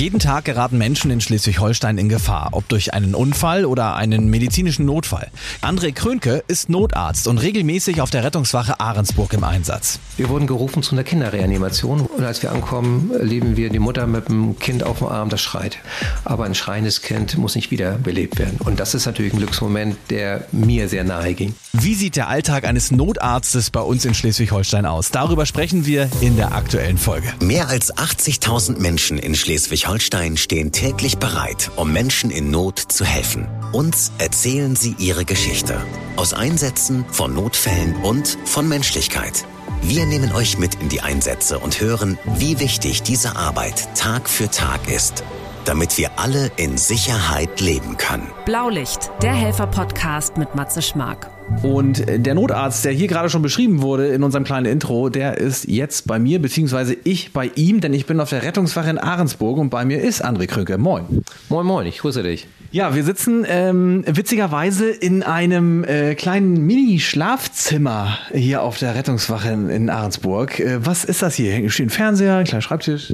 Jeden Tag geraten Menschen in Schleswig-Holstein in Gefahr, ob durch einen Unfall oder einen medizinischen Notfall. André Krönke ist Notarzt und regelmäßig auf der Rettungswache Ahrensburg im Einsatz. Wir wurden gerufen zu einer Kinderreanimation und als wir ankommen, erleben wir die Mutter mit dem Kind auf dem Arm, das schreit. Aber ein schreiendes Kind muss nicht wiederbelebt werden. Und das ist natürlich ein Glücksmoment, der mir sehr nahe ging. Wie sieht der Alltag eines Notarztes bei uns in Schleswig-Holstein aus? Darüber sprechen wir in der aktuellen Folge. Mehr als 80.000 Menschen in Schleswig-Holstein stehen täglich bereit, um Menschen in Not zu helfen. Uns erzählen sie ihre Geschichte. Aus Einsätzen, von Notfällen und von Menschlichkeit. Wir nehmen euch mit in die Einsätze und hören, wie wichtig diese Arbeit Tag für Tag ist damit wir alle in Sicherheit leben können. Blaulicht, der Helfer-Podcast mit Matze Schmark. Und der Notarzt, der hier gerade schon beschrieben wurde in unserem kleinen Intro, der ist jetzt bei mir, beziehungsweise ich bei ihm, denn ich bin auf der Rettungswache in Ahrensburg und bei mir ist André Krücke. Moin. Moin, moin, ich grüße dich. Ja, wir sitzen ähm, witzigerweise in einem äh, kleinen Mini-Schlafzimmer hier auf der Rettungswache in, in Ahrensburg. Äh, was ist das hier? Hier steht ein Fernseher, ein kleiner Schreibtisch.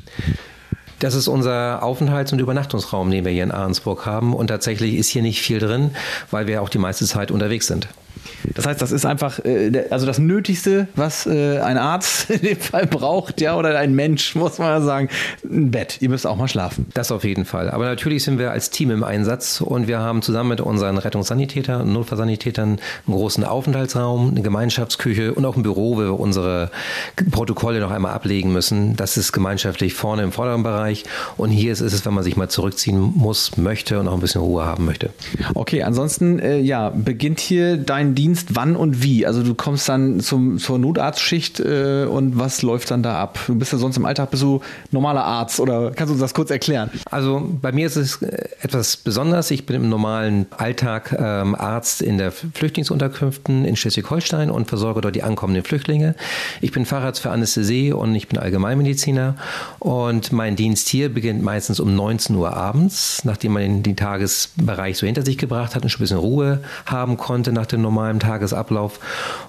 Das ist unser Aufenthalts- und Übernachtungsraum, den wir hier in Ahrensburg haben. Und tatsächlich ist hier nicht viel drin, weil wir auch die meiste Zeit unterwegs sind. Das heißt, das ist einfach äh, also das Nötigste, was äh, ein Arzt in dem Fall braucht, ja, oder ein Mensch, muss man sagen. Ein Bett. Ihr müsst auch mal schlafen. Das auf jeden Fall. Aber natürlich sind wir als Team im Einsatz und wir haben zusammen mit unseren Rettungssanitätern und Notfallsanitätern einen großen Aufenthaltsraum, eine Gemeinschaftsküche und auch ein Büro, wo wir unsere Protokolle noch einmal ablegen müssen. Das ist gemeinschaftlich vorne im vorderen Bereich und hier ist es, wenn man sich mal zurückziehen muss, möchte und auch ein bisschen Ruhe haben möchte. Okay, ansonsten äh, ja, beginnt hier dein Dienst wann und wie? Also du kommst dann zum, zur Notarztschicht äh, und was läuft dann da ab? Du bist ja sonst im Alltag bist du normaler Arzt oder kannst du uns das kurz erklären? Also bei mir ist es äh, etwas besonders. Ich bin im normalen Alltag ähm, Arzt in der Flüchtlingsunterkünften in Schleswig-Holstein und versorge dort die ankommenden Flüchtlinge. Ich bin Facharzt für Anästhesie und ich bin Allgemeinmediziner und mein Dienst hier beginnt meistens um 19 Uhr abends, nachdem man den Tagesbereich so hinter sich gebracht hat und schon ein bisschen Ruhe haben konnte nach dem normalem Tagesablauf.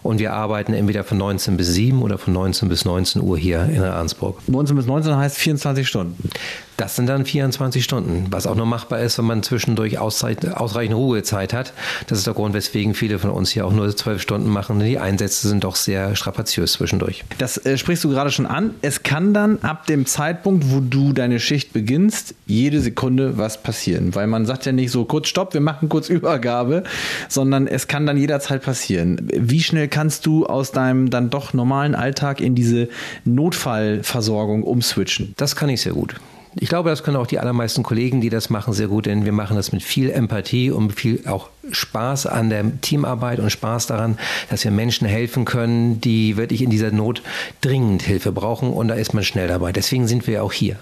Und wir arbeiten entweder von 19 bis 7 oder von 19 bis 19 Uhr hier in Arnsburg. 19 bis 19 heißt 24 Stunden. Das sind dann 24 Stunden, was auch nur machbar ist, wenn man zwischendurch ausreichend Ruhezeit hat. Das ist der Grund, weswegen viele von uns hier auch nur zwölf Stunden machen. Die Einsätze sind doch sehr strapaziös zwischendurch. Das äh, sprichst du gerade schon an. Es kann dann ab dem Zeitpunkt, wo du deine Schicht beginnst, jede Sekunde was passieren. Weil man sagt ja nicht so kurz Stopp, wir machen kurz Übergabe, sondern es kann dann jederzeit passieren. Wie schnell kannst du aus deinem dann doch normalen Alltag in diese Notfallversorgung umswitchen? Das kann ich sehr gut. Ich glaube, das können auch die allermeisten Kollegen, die das machen, sehr gut, denn wir machen das mit viel Empathie und viel auch Spaß an der Teamarbeit und Spaß daran, dass wir Menschen helfen können, die wirklich in dieser Not dringend Hilfe brauchen und da ist man schnell dabei. Deswegen sind wir auch hier.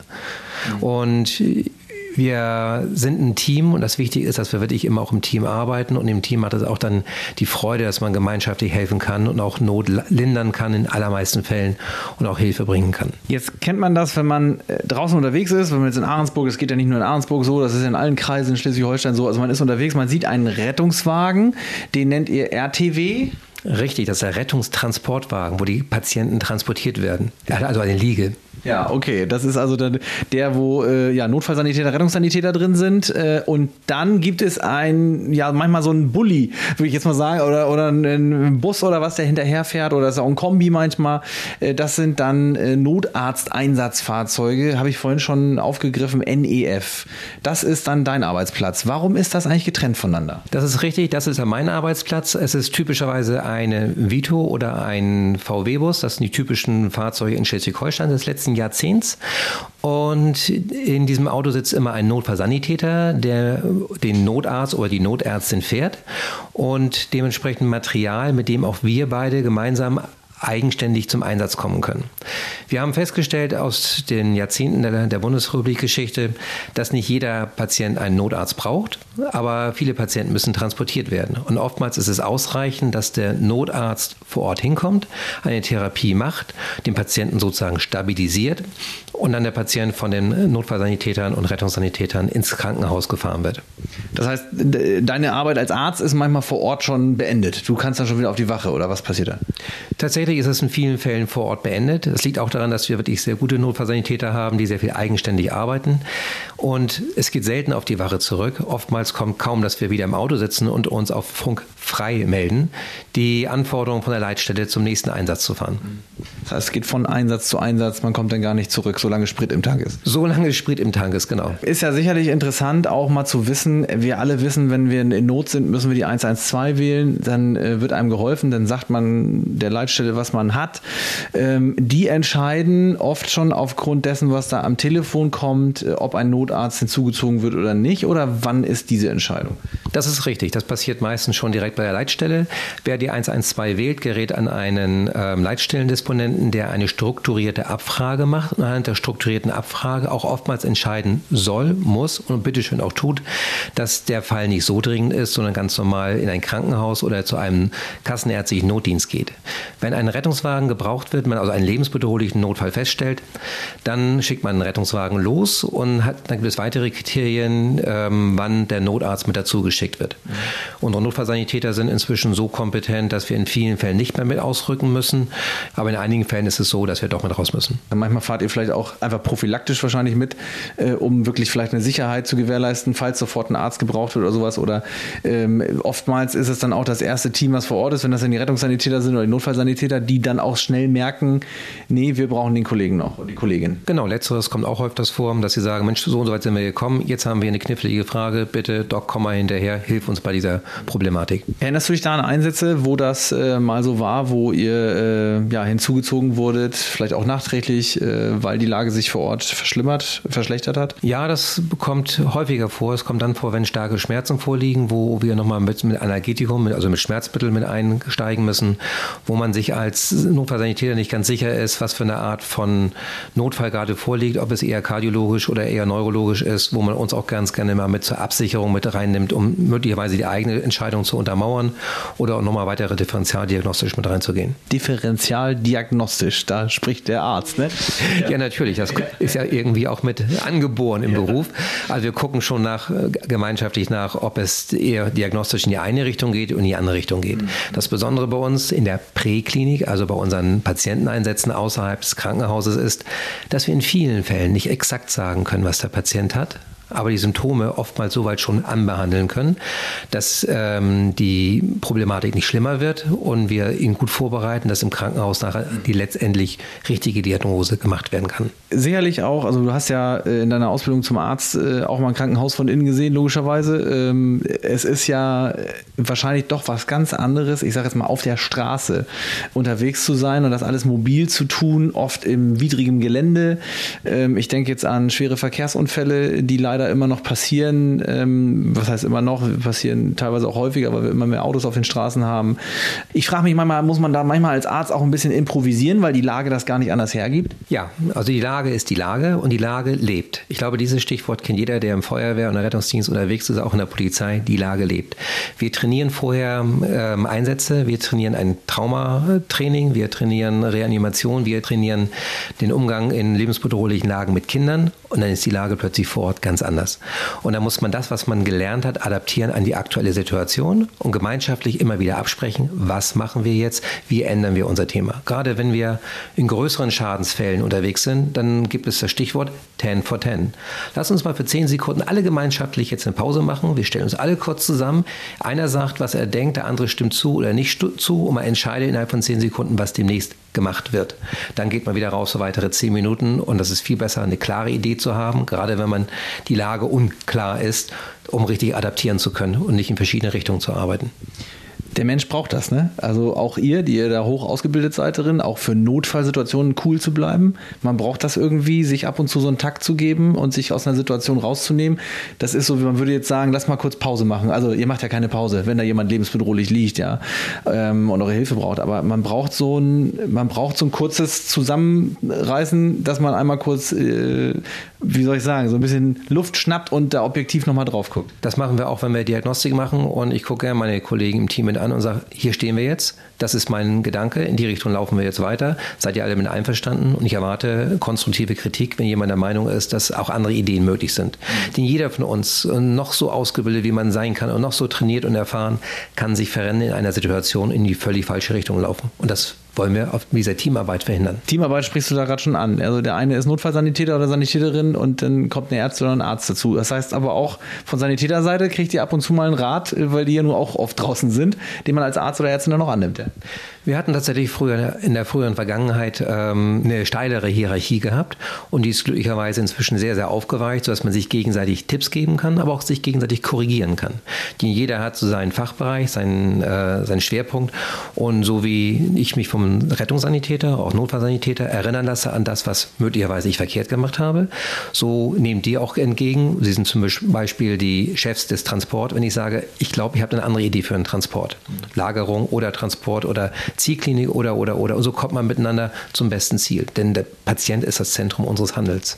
Mhm. Und wir sind ein Team und das Wichtige ist, dass wir wirklich immer auch im Team arbeiten und im Team hat es auch dann die Freude, dass man gemeinschaftlich helfen kann und auch Not lindern kann in allermeisten Fällen und auch Hilfe bringen kann. Jetzt kennt man das, wenn man äh, draußen unterwegs ist, wenn man jetzt in Ahrensburg, es geht ja nicht nur in Ahrensburg so, das ist in allen Kreisen in Schleswig-Holstein so, also man ist unterwegs, man sieht einen Rettungswagen, den nennt ihr RTW. Richtig, das ist der Rettungstransportwagen, wo die Patienten transportiert werden. Also eine Liege. Ja, okay. Das ist also der, der wo äh, ja, Notfallsanitäter, Rettungssanitäter drin sind. Äh, und dann gibt es ein, ja, manchmal so ein Bulli, würde ich jetzt mal sagen, oder, oder ein Bus oder was, der hinterherfährt, oder ist auch ein Kombi manchmal. Äh, das sind dann äh, Notarzteinsatzfahrzeuge, habe ich vorhin schon aufgegriffen, NEF. Das ist dann dein Arbeitsplatz. Warum ist das eigentlich getrennt voneinander? Das ist richtig, das ist ja mein Arbeitsplatz. Es ist typischerweise eine Vito oder ein VW-Bus. Das sind die typischen Fahrzeuge in Schleswig-Holstein des letzten Jahrzehnts. Und in diesem Auto sitzt immer ein Notfallsanitäter, der den Notarzt oder die Notärztin fährt und dementsprechend Material, mit dem auch wir beide gemeinsam eigenständig zum Einsatz kommen können. Wir haben festgestellt aus den Jahrzehnten der, der Bundesrepublik-Geschichte, dass nicht jeder Patient einen Notarzt braucht, aber viele Patienten müssen transportiert werden. Und oftmals ist es ausreichend, dass der Notarzt vor Ort hinkommt, eine Therapie macht, den Patienten sozusagen stabilisiert und dann der Patient von den Notfallsanitätern und Rettungssanitätern ins Krankenhaus gefahren wird. Das heißt, deine Arbeit als Arzt ist manchmal vor Ort schon beendet. Du kannst dann schon wieder auf die Wache oder was passiert da? Tatsächlich ist es in vielen Fällen vor Ort beendet. Das liegt auch daran, dass wir wirklich sehr gute Notfallsanitäter haben, die sehr viel eigenständig arbeiten. Und es geht selten auf die Wache zurück. Oftmals kommt kaum, dass wir wieder im Auto sitzen und uns auf Funk frei melden, die Anforderung von der Leitstelle zum nächsten Einsatz zu fahren. Das heißt, es geht von Einsatz zu Einsatz, man kommt dann gar nicht zurück, solange Sprit im Tank ist. Solange Sprit im Tank ist, genau. Ist ja sicherlich interessant, auch mal zu wissen, wir alle wissen, wenn wir in Not sind, müssen wir die 112 wählen, dann äh, wird einem geholfen, dann sagt man der Leitstelle, was man hat. Ähm, die entscheiden oft schon aufgrund dessen, was da am Telefon kommt, äh, ob ein Notarzt hinzugezogen wird oder nicht, oder wann ist diese Entscheidung? Das ist richtig. Das passiert meistens schon direkt bei der Leitstelle. Wer die 112 wählt, gerät an einen ähm, Leitstellendisponenten, der eine strukturierte Abfrage macht und anhand der strukturierten Abfrage auch oftmals entscheiden soll, muss und bitteschön auch tut, dass der Fall nicht so dringend ist, sondern ganz normal in ein Krankenhaus oder zu einem kassenärztlichen Notdienst geht. Wenn ein Rettungswagen gebraucht wird, man also einen lebensbedrohlichen Notfall feststellt, dann schickt man einen Rettungswagen los und hat, dann gibt es weitere Kriterien, ähm, wann der Notarzt mit dazu geschickt wird. Mhm. Unsere Notfallsanitäter sind inzwischen so kompetent, dass wir in vielen Fällen nicht mehr mit ausrücken müssen, aber in einigen Fällen ist es so, dass wir doch mit raus müssen. Manchmal fahrt ihr vielleicht auch einfach prophylaktisch wahrscheinlich mit, äh, um wirklich vielleicht eine Sicherheit zu gewährleisten, falls sofort ein Arzt gebraucht wird oder sowas. Oder ähm, oftmals ist es dann auch das erste Team, was vor Ort ist, wenn das dann die Rettungssanitäter sind oder die Notfallsanitäter, die dann auch schnell merken, nee, wir brauchen den Kollegen noch oder die Kollegin. Genau, letzteres kommt auch öfters vor, dass sie sagen, Mensch, so und so weit sind wir gekommen, jetzt haben wir eine knifflige Frage, bitte Doc, komm mal hinterher, hilf uns bei dieser Problematik. Erinnerst du dich da an Einsätze, wo das äh, mal so war, wo ihr äh, ja, hinzugezogen wurdet, vielleicht auch nachträglich, äh, weil die Lage sich vor Ort verschlimmert, verschlechtert hat? Ja, das kommt häufiger vor. Es kommt dann vor, wenn starke Schmerzen vorliegen, wo wir nochmal mit, mit Analgetikum, also mit Schmerzmitteln mit einsteigen müssen, wo man sich als Notfallsanitäter nicht ganz sicher ist, was für eine Art von Notfall gerade vorliegt, ob es eher kardiologisch oder eher neurologisch ist, wo man uns auch ganz gerne mal mit zur Absicherung mit reinnimmt, um möglicherweise die eigene Entscheidung zu untermauern oder auch nochmal weitere differentialdiagnostisch mit reinzugehen. Differentialdiagnostisch, da spricht der Arzt, ne? Ja, ja natürlich. Das ist ja irgendwie auch mit angeboren im ja. Beruf. Also wir gucken schon nach äh, gemeinschaftlich nach, ob es eher diagnostisch in die eine Richtung geht und in die andere Richtung geht. Mhm. Das Besondere bei uns in der Präklinik, also bei unseren Patienteneinsätzen außerhalb des Krankenhauses ist, dass wir in vielen Fällen nicht exakt sagen können, was der Patient hat, aber die Symptome oftmals so weit schon anbehandeln können, dass ähm, die Problematik nicht schlimmer wird und wir ihn gut vorbereiten, dass im Krankenhaus nachher die letztendlich richtige Diagnose gemacht werden kann. Sicherlich auch, also du hast ja äh, in deiner Ausbildung zum Arzt äh, auch mal ein Krankenhaus von innen gesehen, logischerweise. Ähm, es ist ja äh, wahrscheinlich doch was ganz anderes, ich sage jetzt mal auf der Straße unterwegs zu sein und das alles mobil zu tun, oft im widrigen Gelände. Ähm, ich denke jetzt an schwere Verkehrsunfälle, die leider leider immer noch passieren. Ähm, was heißt immer noch? Passieren teilweise auch häufiger, weil wir immer mehr Autos auf den Straßen haben. Ich frage mich manchmal, muss man da manchmal als Arzt auch ein bisschen improvisieren, weil die Lage das gar nicht anders hergibt? Ja, also die Lage ist die Lage und die Lage lebt. Ich glaube, dieses Stichwort kennt jeder, der im Feuerwehr und im Rettungsdienst unterwegs ist, auch in der Polizei. Die Lage lebt. Wir trainieren vorher ähm, Einsätze, wir trainieren ein Traumatraining, wir trainieren Reanimation, wir trainieren den Umgang in lebensbedrohlichen Lagen mit Kindern und dann ist die Lage plötzlich vor Ort ganz anders. Und da muss man das, was man gelernt hat, adaptieren an die aktuelle Situation und gemeinschaftlich immer wieder absprechen, was machen wir jetzt, wie ändern wir unser Thema. Gerade wenn wir in größeren Schadensfällen unterwegs sind, dann gibt es das Stichwort 10 for 10. Lass uns mal für 10 Sekunden alle gemeinschaftlich jetzt eine Pause machen. Wir stellen uns alle kurz zusammen. Einer sagt, was er denkt, der andere stimmt zu oder nicht zu und man entscheidet innerhalb von 10 Sekunden, was demnächst gemacht wird. Dann geht man wieder raus für weitere 10 Minuten und das ist viel besser, eine klare Idee zu haben, gerade wenn man die Lage unklar ist, um richtig adaptieren zu können und nicht in verschiedene Richtungen zu arbeiten der Mensch braucht das, ne? Also auch ihr, die ihr da hoch ausgebildet seid drin, auch für Notfallsituationen cool zu bleiben. Man braucht das irgendwie, sich ab und zu so einen Takt zu geben und sich aus einer Situation rauszunehmen. Das ist so, wie man würde jetzt sagen, lass mal kurz Pause machen. Also ihr macht ja keine Pause, wenn da jemand lebensbedrohlich liegt, ja, ähm, und eure Hilfe braucht. Aber man braucht so ein, man braucht so ein kurzes Zusammenreißen, dass man einmal kurz, äh, wie soll ich sagen, so ein bisschen Luft schnappt und da objektiv nochmal drauf guckt. Das machen wir auch, wenn wir Diagnostik machen und ich gucke gerne meine Kollegen im Team mit an und sage, hier stehen wir jetzt, das ist mein Gedanke, in die Richtung laufen wir jetzt weiter. Seid ihr alle mit einverstanden? Und ich erwarte konstruktive Kritik, wenn jemand der Meinung ist, dass auch andere Ideen möglich sind. Denn jeder von uns, noch so ausgebildet, wie man sein kann und noch so trainiert und erfahren, kann sich verrennen in einer Situation in die völlig falsche Richtung laufen. Und das wollen wir auf dieser Teamarbeit verhindern. Teamarbeit sprichst du da gerade schon an. Also der eine ist Notfallsanitäter oder Sanitäterin und dann kommt eine Ärztin oder ein Arzt dazu. Das heißt aber auch von Sanitäterseite kriegt ihr ab und zu mal einen Rat, weil die ja nur auch oft draußen sind, den man als Arzt oder Ärztin dann noch annimmt. Ja. Wir hatten tatsächlich früher in der früheren Vergangenheit ähm, eine steilere Hierarchie gehabt und die ist glücklicherweise inzwischen sehr, sehr aufgeweicht, sodass man sich gegenseitig Tipps geben kann, aber auch sich gegenseitig korrigieren kann. Die, jeder hat so seinen Fachbereich, seinen, äh, seinen Schwerpunkt und so wie ich mich vom Rettungssanitäter, auch Notfallsanitäter erinnern lasse an das, was möglicherweise ich verkehrt gemacht habe, so nehmt ihr auch entgegen. Sie sind zum Beispiel die Chefs des Transport, wenn ich sage, ich glaube, ich habe eine andere Idee für einen Transport. Lagerung oder Transport oder Zielklinik oder, oder, oder. So kommt man miteinander zum besten Ziel. Denn der Patient ist das Zentrum unseres Handels.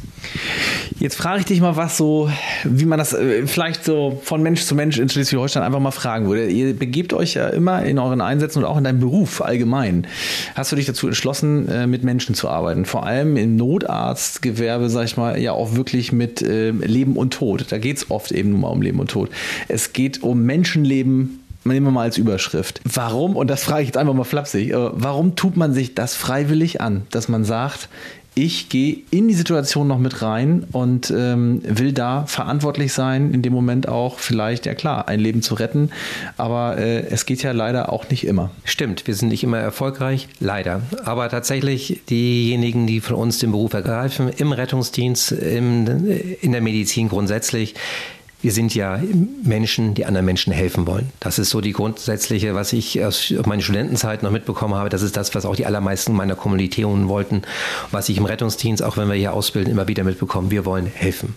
Jetzt frage ich dich mal, was so, wie man das äh, vielleicht so von Mensch zu Mensch in Schleswig-Holstein einfach mal fragen würde. Ihr begebt euch ja immer in euren Einsätzen und auch in deinem Beruf allgemein. Hast du dich dazu entschlossen, äh, mit Menschen zu arbeiten? Vor allem im Notarztgewerbe, sag ich mal, ja auch wirklich mit äh, Leben und Tod. Da geht es oft eben nur mal um Leben und Tod. Es geht um Menschenleben nehmen wir mal als Überschrift. Warum, und das frage ich jetzt einfach mal flapsig, warum tut man sich das freiwillig an, dass man sagt, ich gehe in die Situation noch mit rein und ähm, will da verantwortlich sein, in dem Moment auch vielleicht, ja klar, ein Leben zu retten. Aber äh, es geht ja leider auch nicht immer. Stimmt, wir sind nicht immer erfolgreich, leider. Aber tatsächlich diejenigen, die von uns den Beruf ergreifen, im Rettungsdienst, im, in der Medizin grundsätzlich, wir sind ja Menschen, die anderen Menschen helfen wollen. Das ist so die grundsätzliche, was ich aus meiner Studentenzeit noch mitbekommen habe. Das ist das, was auch die allermeisten meiner Kommilitonen wollten, was ich im Rettungsdienst, auch wenn wir hier ausbilden, immer wieder mitbekommen. Wir wollen helfen.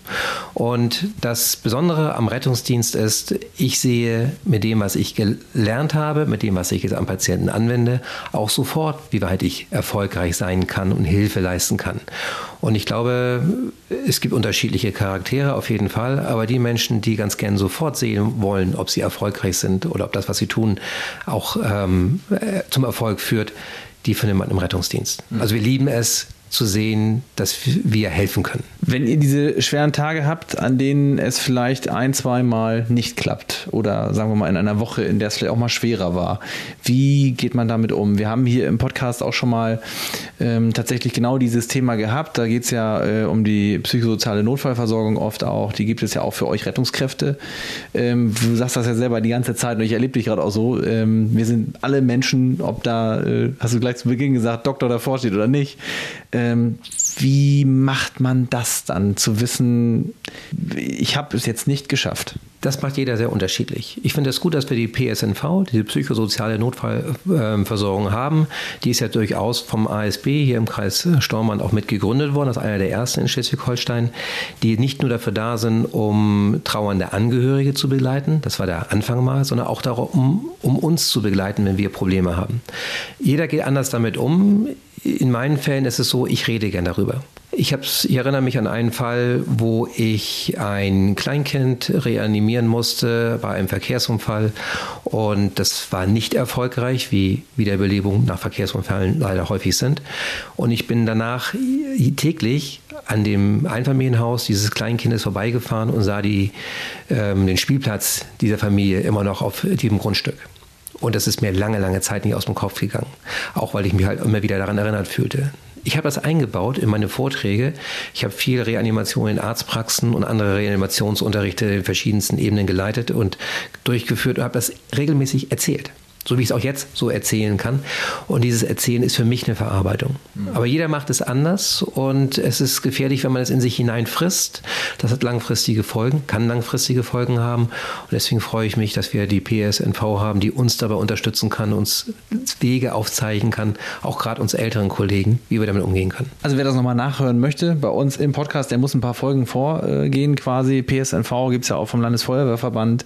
Und das Besondere am Rettungsdienst ist, ich sehe mit dem, was ich gelernt habe, mit dem, was ich jetzt am Patienten anwende, auch sofort, wie weit ich erfolgreich sein kann und Hilfe leisten kann. Und ich glaube, es gibt unterschiedliche Charaktere auf jeden Fall, aber die Menschen, die ganz gern sofort sehen wollen, ob sie erfolgreich sind oder ob das, was sie tun, auch ähm, äh, zum Erfolg führt, die findet man im Rettungsdienst. Also wir lieben es, zu sehen, dass wir helfen können. Wenn ihr diese schweren Tage habt, an denen es vielleicht ein, zwei Mal nicht klappt oder sagen wir mal in einer Woche, in der es vielleicht auch mal schwerer war, wie geht man damit um? Wir haben hier im Podcast auch schon mal ähm, tatsächlich genau dieses Thema gehabt. Da geht es ja äh, um die psychosoziale Notfallversorgung oft auch. Die gibt es ja auch für euch Rettungskräfte. Ähm, du sagst das ja selber die ganze Zeit und ich erlebe dich gerade auch so. Ähm, wir sind alle Menschen, ob da, äh, hast du gleich zu Beginn gesagt, Doktor davor steht oder nicht ähm, wie macht man das dann, zu wissen, ich habe es jetzt nicht geschafft? Das macht jeder sehr unterschiedlich. Ich finde es gut, dass wir die PSNV, diese psychosoziale Notfallversorgung haben. Die ist ja durchaus vom ASB hier im Kreis Stormann auch mit gegründet worden. Das ist einer der ersten in Schleswig-Holstein, die nicht nur dafür da sind, um trauernde Angehörige zu begleiten, das war der Anfang mal, sondern auch darum, um uns zu begleiten, wenn wir Probleme haben. Jeder geht anders damit um in meinen Fällen ist es so, ich rede gern darüber. Ich, ich erinnere mich an einen Fall, wo ich ein Kleinkind reanimieren musste bei einem Verkehrsunfall und das war nicht erfolgreich, wie Wiederbelebungen nach Verkehrsunfällen leider häufig sind. Und ich bin danach täglich an dem Einfamilienhaus dieses Kleinkindes vorbeigefahren und sah die, ähm, den Spielplatz dieser Familie immer noch auf diesem Grundstück. Und das ist mir lange, lange Zeit nicht aus dem Kopf gegangen. Auch weil ich mich halt immer wieder daran erinnert fühlte. Ich habe das eingebaut in meine Vorträge. Ich habe viel Reanimation in Arztpraxen und andere Reanimationsunterrichte in verschiedensten Ebenen geleitet und durchgeführt und habe das regelmäßig erzählt so wie ich es auch jetzt so erzählen kann. Und dieses Erzählen ist für mich eine Verarbeitung. Mhm. Aber jeder macht es anders und es ist gefährlich, wenn man es in sich hineinfrisst. Das hat langfristige Folgen, kann langfristige Folgen haben. Und deswegen freue ich mich, dass wir die PSNV haben, die uns dabei unterstützen kann, uns Wege aufzeigen kann, auch gerade uns älteren Kollegen, wie wir damit umgehen können. Also wer das nochmal nachhören möchte, bei uns im Podcast, der muss ein paar Folgen vorgehen quasi. PSNV gibt es ja auch vom Landesfeuerwehrverband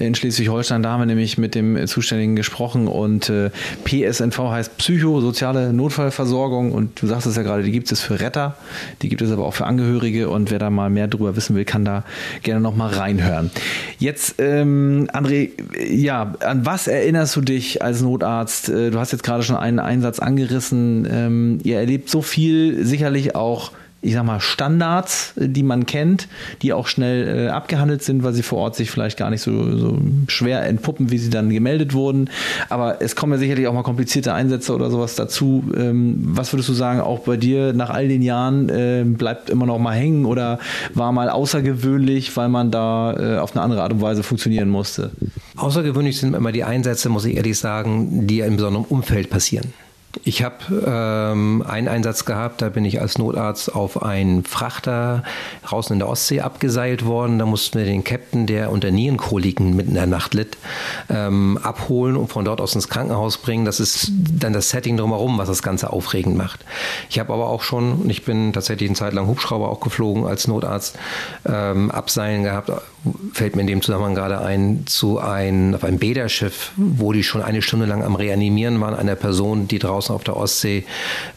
in Schleswig-Holstein. Da haben wir nämlich mit dem zuständigen gesprochen und äh, PSNV heißt psychosoziale Notfallversorgung und du sagst es ja gerade, die gibt es für Retter, die gibt es aber auch für Angehörige und wer da mal mehr drüber wissen will, kann da gerne noch mal reinhören. Jetzt, ähm, André, ja, an was erinnerst du dich als Notarzt? Äh, du hast jetzt gerade schon einen Einsatz angerissen. Ähm, ihr erlebt so viel, sicherlich auch ich sag mal, Standards, die man kennt, die auch schnell äh, abgehandelt sind, weil sie vor Ort sich vielleicht gar nicht so, so schwer entpuppen, wie sie dann gemeldet wurden. Aber es kommen ja sicherlich auch mal komplizierte Einsätze oder sowas dazu. Ähm, was würdest du sagen, auch bei dir nach all den Jahren äh, bleibt immer noch mal hängen oder war mal außergewöhnlich, weil man da äh, auf eine andere Art und Weise funktionieren musste? Außergewöhnlich sind immer die Einsätze, muss ich ehrlich sagen, die in besonderem Umfeld passieren. Ich habe ähm, einen Einsatz gehabt, da bin ich als Notarzt auf einen Frachter draußen in der Ostsee abgeseilt worden. Da mussten wir den Captain, der unter Nierenkoliken mitten in der Nacht litt, ähm, abholen und von dort aus ins Krankenhaus bringen. Das ist dann das Setting drumherum, was das Ganze aufregend macht. Ich habe aber auch schon, und ich bin tatsächlich eine Zeit lang Hubschrauber auch geflogen als Notarzt, ähm, Abseilen gehabt, fällt mir in dem Zusammenhang gerade ein, zu ein, auf einem Bäderschiff, wo die schon eine Stunde lang am Reanimieren waren, einer Person, die draußen auf der Ostsee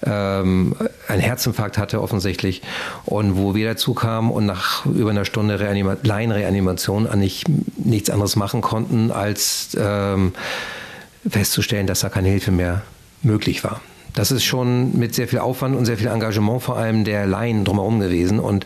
ähm, einen Herzinfarkt hatte offensichtlich und wo wir dazu kamen und nach über einer Stunde Reanima Laienreanimation eigentlich nichts anderes machen konnten, als ähm, festzustellen, dass da keine Hilfe mehr möglich war. Das ist schon mit sehr viel Aufwand und sehr viel Engagement vor allem der Laien drumherum gewesen. Und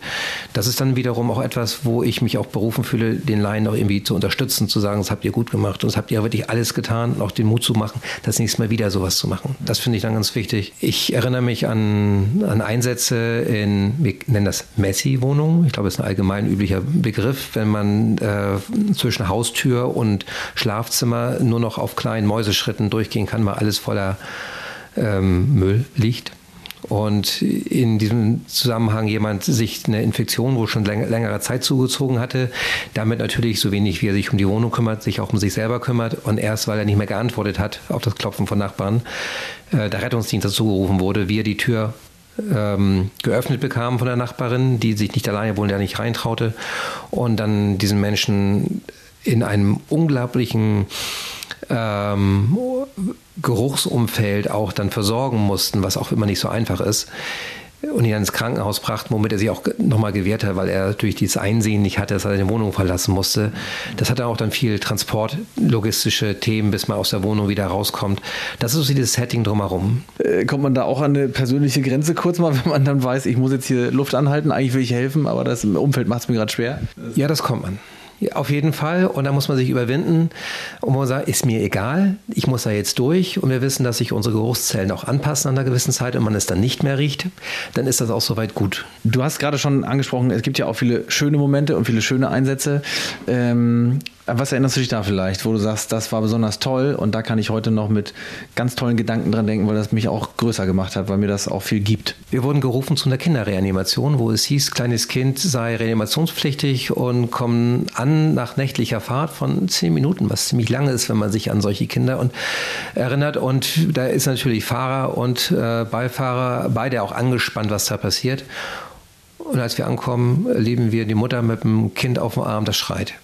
das ist dann wiederum auch etwas, wo ich mich auch berufen fühle, den Laien auch irgendwie zu unterstützen, zu sagen, das habt ihr gut gemacht und das habt ihr wirklich alles getan und auch den Mut zu machen, das nächste Mal wieder sowas zu machen. Das finde ich dann ganz wichtig. Ich erinnere mich an, an Einsätze in, wir nennen das Messi-Wohnungen. Ich glaube, das ist ein allgemein üblicher Begriff, wenn man äh, zwischen Haustür und Schlafzimmer nur noch auf kleinen Mäuseschritten durchgehen kann, weil alles voller ähm, Müll liegt. Und in diesem Zusammenhang jemand sich eine Infektion, wo schon läng längere Zeit zugezogen hatte, damit natürlich so wenig wie er sich um die Wohnung kümmert, sich auch um sich selber kümmert und erst weil er nicht mehr geantwortet hat auf das Klopfen von Nachbarn, äh, der Rettungsdienst dazu gerufen wurde, wie er die Tür ähm, geöffnet bekam von der Nachbarin, die sich nicht alleine wohl ja nicht reintraute und dann diesen Menschen in einem unglaublichen ähm, Geruchsumfeld auch dann versorgen mussten, was auch immer nicht so einfach ist. Und ihn dann ins Krankenhaus brachten, womit er sich auch nochmal gewehrt hat, weil er durch dieses Einsehen nicht hatte, dass er seine Wohnung verlassen musste. Das hat dann auch dann viel transportlogistische Themen, bis man aus der Wohnung wieder rauskommt. Das ist so dieses Setting drumherum. Äh, kommt man da auch an eine persönliche Grenze kurz mal, wenn man dann weiß, ich muss jetzt hier Luft anhalten, eigentlich will ich helfen, aber das Umfeld macht es mir gerade schwer? Ja, das kommt man. Auf jeden Fall. Und da muss man sich überwinden. Und man sagt, ist mir egal, ich muss da jetzt durch. Und wir wissen, dass sich unsere Geruchszellen auch anpassen an einer gewissen Zeit und man es dann nicht mehr riecht. Dann ist das auch soweit gut. Du hast gerade schon angesprochen, es gibt ja auch viele schöne Momente und viele schöne Einsätze. Ähm, was erinnerst du dich da vielleicht, wo du sagst, das war besonders toll und da kann ich heute noch mit ganz tollen Gedanken dran denken, weil das mich auch größer gemacht hat, weil mir das auch viel gibt. Wir wurden gerufen zu einer Kinderreanimation, wo es hieß, kleines Kind sei reanimationspflichtig und kommen an nach nächtlicher Fahrt von zehn Minuten, was ziemlich lange ist, wenn man sich an solche Kinder und erinnert. Und da ist natürlich Fahrer und äh, Beifahrer beide auch angespannt, was da passiert. Und als wir ankommen, erleben wir die Mutter mit dem Kind auf dem Arm, das schreit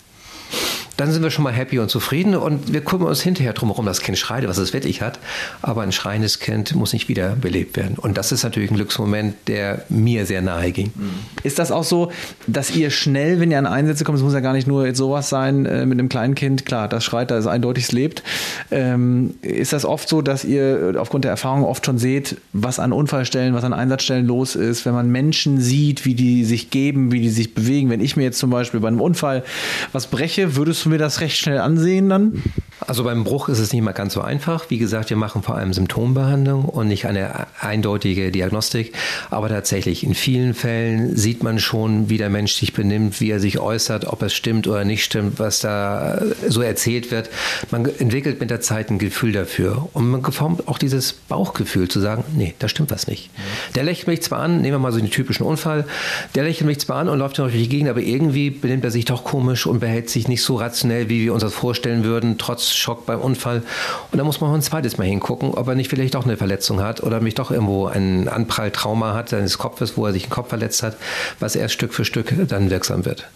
dann sind wir schon mal happy und zufrieden und wir kümmern uns hinterher drum herum, das Kind schreit, was es wirklich hat. Aber ein schreiendes Kind muss nicht wieder belebt werden. Und das ist natürlich ein Glücksmoment, der mir sehr nahe ging. Mhm. Ist das auch so, dass ihr schnell, wenn ihr an Einsätze kommt, es muss ja gar nicht nur jetzt sowas sein äh, mit einem kleinen Kind, klar, das schreit, da ist eindeutig es lebt. Ähm, ist das oft so, dass ihr aufgrund der Erfahrung oft schon seht, was an Unfallstellen, was an Einsatzstellen los ist, wenn man Menschen sieht, wie die sich geben, wie die sich bewegen? Wenn ich mir jetzt zum Beispiel bei einem Unfall was breche, würdest du mir das recht schnell ansehen dann? Also beim Bruch ist es nicht mal ganz so einfach. Wie gesagt, wir machen vor allem Symptombehandlung und nicht eine eindeutige Diagnostik. Aber tatsächlich, in vielen Fällen sieht man schon, wie der Mensch sich benimmt, wie er sich äußert, ob es stimmt oder nicht stimmt, was da so erzählt wird. Man entwickelt mit der Zeit ein Gefühl dafür. Und man formt auch dieses Bauchgefühl zu sagen, nee, da stimmt was nicht. Der lächelt mich zwar an, nehmen wir mal so den typischen Unfall, der lächelt mich zwar an und läuft durch die Gegend, aber irgendwie benimmt er sich doch komisch und behält sich nicht so rationell, wie wir uns das vorstellen würden, trotz Schock beim Unfall. Und da muss man auch ein zweites Mal hingucken, ob er nicht vielleicht auch eine Verletzung hat oder mich doch irgendwo ein Anpralltrauma hat seines Kopfes, wo er sich den Kopf verletzt hat, was erst Stück für Stück dann wirksam wird.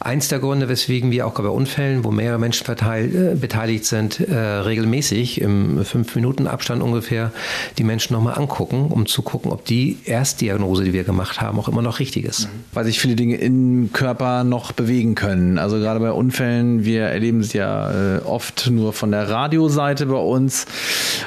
Eins der Gründe, weswegen wir auch bei Unfällen, wo mehrere Menschen verteilt, äh, beteiligt sind, äh, regelmäßig im fünf Minuten Abstand ungefähr die Menschen nochmal angucken, um zu gucken, ob die Erstdiagnose, die wir gemacht haben, auch immer noch richtig ist. Weil sich viele Dinge im Körper noch bewegen können. Also gerade bei Unfällen, wir erleben es ja äh, oft nur von der Radioseite bei uns,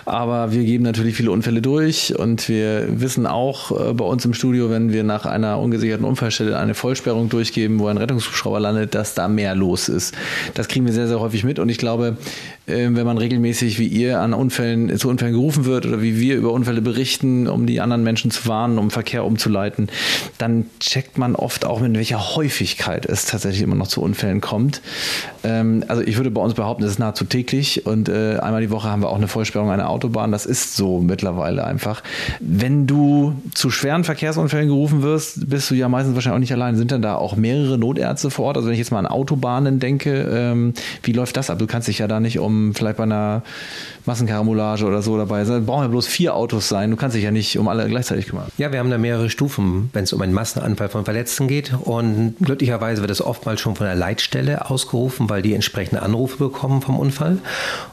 aber wir geben natürlich viele Unfälle durch. Und wir wissen auch äh, bei uns im Studio, wenn wir nach einer ungesicherten Unfallstelle eine Vollsperrung durchgeben, wo ein Rettungshubschrauber landet, dass da mehr los ist. Das kriegen wir sehr, sehr häufig mit. Und ich glaube, wenn man regelmäßig wie ihr an Unfällen zu Unfällen gerufen wird oder wie wir über Unfälle berichten, um die anderen Menschen zu warnen, um Verkehr umzuleiten, dann checkt man oft auch, mit welcher Häufigkeit es tatsächlich immer noch zu Unfällen kommt. Ähm, also ich würde bei uns behaupten, es ist nahezu täglich und äh, einmal die Woche haben wir auch eine Vollsperrung einer Autobahn. Das ist so mittlerweile einfach. Wenn du zu schweren Verkehrsunfällen gerufen wirst, bist du ja meistens wahrscheinlich auch nicht allein. Sind dann da auch mehrere Notärzte vor Ort? Also wenn ich jetzt mal an Autobahnen denke, ähm, wie läuft das ab? Du kannst dich ja da nicht um vielleicht bei einer Massenkarambolage oder so dabei sein. Brauchen ja bloß vier Autos sein. Du kannst dich ja nicht um alle gleichzeitig kümmern. Ja, wir haben da mehrere Stufen, wenn es um einen Massenanfall von Verletzten geht. Und glücklicherweise wird es oftmals schon von der Leitstelle ausgerufen, weil die entsprechende Anrufe bekommen vom Unfall.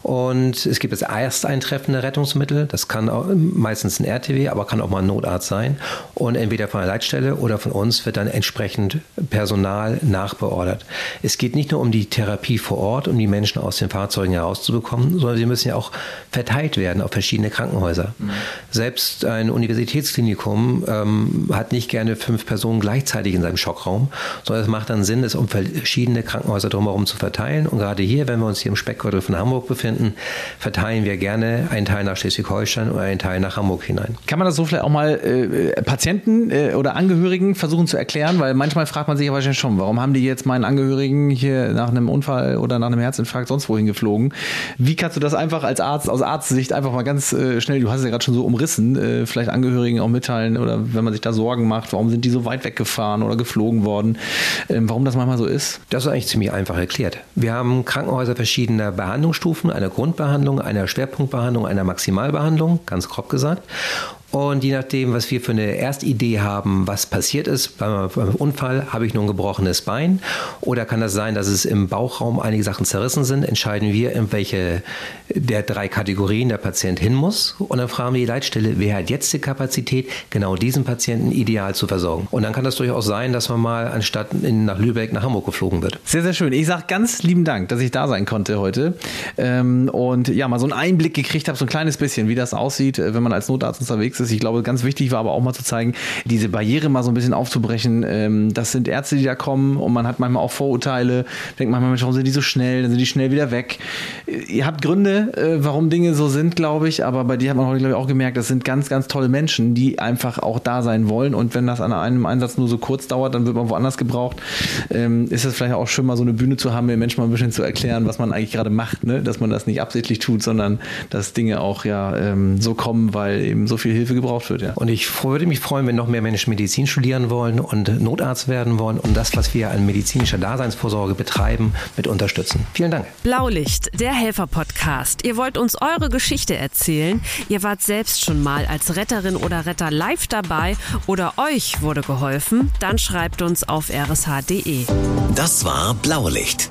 Und es gibt das erst eintreffende Rettungsmittel. Das kann auch meistens ein RTW, aber kann auch mal ein Notarzt sein. Und entweder von der Leitstelle oder von uns wird dann entsprechend Personal nachbeordert. Es geht nicht nur um die Therapie vor Ort, um die Menschen aus den Fahrzeugen herauszubekommen, sondern sie müssen ja auch verteilt werden auf verschiedene Krankenhäuser. Mhm. Selbst ein Universitätsklinikum ähm, hat nicht gerne fünf Personen gleichzeitig in seinem Schockraum, sondern es macht dann Sinn, es um verschiedene Krankenhäuser drumherum zu verteilen. Und gerade hier, wenn wir uns hier im Speckgürtel von Hamburg befinden, verteilen wir gerne einen Teil nach Schleswig-Holstein oder einen Teil nach Hamburg hinein. Kann man das so vielleicht auch mal äh, Patienten äh, oder Angehörigen versuchen zu erklären? Weil manchmal fragt man sich ja wahrscheinlich schon, warum haben die jetzt meinen Angehörigen hier nach einem Unfall oder nach einem Herzinfarkt sonst wohin geflogen? Wie kannst du das einfach als Arzt, aus Arztsicht einfach mal ganz äh, schnell, du hast es ja gerade schon so umrissen, äh, vielleicht Angehörigen auch mitteilen oder wenn man sich da Sorgen macht, warum sind die so weit weggefahren oder geflogen worden, ähm, warum das manchmal so ist? Das ist eigentlich ziemlich einfach erklärt. Wir haben Krankenhäuser verschiedener Behandlungsstufen, einer Grundbehandlung, einer Schwerpunktbehandlung, einer Maximalbehandlung, ganz grob gesagt. Und je nachdem, was wir für eine Erstidee haben, was passiert ist beim, Unfall, habe ich nur ein gebrochenes Bein oder kann das sein, dass es im Bauchraum einige Sachen zerrissen sind, entscheiden wir, in welche der drei Kategorien der Patient hin muss. Und dann fragen wir die Leitstelle, wer hat jetzt die Kapazität, genau diesen Patienten ideal zu versorgen. Und dann kann das durchaus sein, dass man mal anstatt in, nach Lübeck nach Hamburg geflogen wird. Sehr, sehr schön. Ich sage ganz lieben Dank, dass ich da sein konnte heute ähm, und ja, mal so einen Einblick gekriegt habe, so ein kleines bisschen, wie das aussieht, wenn man als Notarzt unterwegs ist ist. Ich glaube, ganz wichtig war aber auch mal zu zeigen, diese Barriere mal so ein bisschen aufzubrechen. Ähm, das sind Ärzte, die da kommen und man hat manchmal auch Vorurteile. Denkt manchmal, warum sind die so schnell? Dann sind die schnell wieder weg. Ihr habt Gründe, äh, warum Dinge so sind, glaube ich, aber bei dir hat man heute, glaube ich, auch gemerkt, das sind ganz, ganz tolle Menschen, die einfach auch da sein wollen und wenn das an einem Einsatz nur so kurz dauert, dann wird man woanders gebraucht. Ähm, ist es vielleicht auch schön, mal so eine Bühne zu haben, den Menschen mal ein bisschen zu erklären, was man eigentlich gerade macht, ne? dass man das nicht absichtlich tut, sondern dass Dinge auch ja ähm, so kommen, weil eben so viel Hilfe Hilfe gebraucht wird. Ja. Und ich würde mich freuen, wenn noch mehr Menschen Medizin studieren wollen und Notarzt werden wollen und das, was wir an medizinischer Daseinsvorsorge betreiben, mit unterstützen. Vielen Dank. Blaulicht, der Helfer-Podcast. Ihr wollt uns eure Geschichte erzählen. Ihr wart selbst schon mal als Retterin oder Retter live dabei oder euch wurde geholfen. Dann schreibt uns auf rsh.de. Das war Blaulicht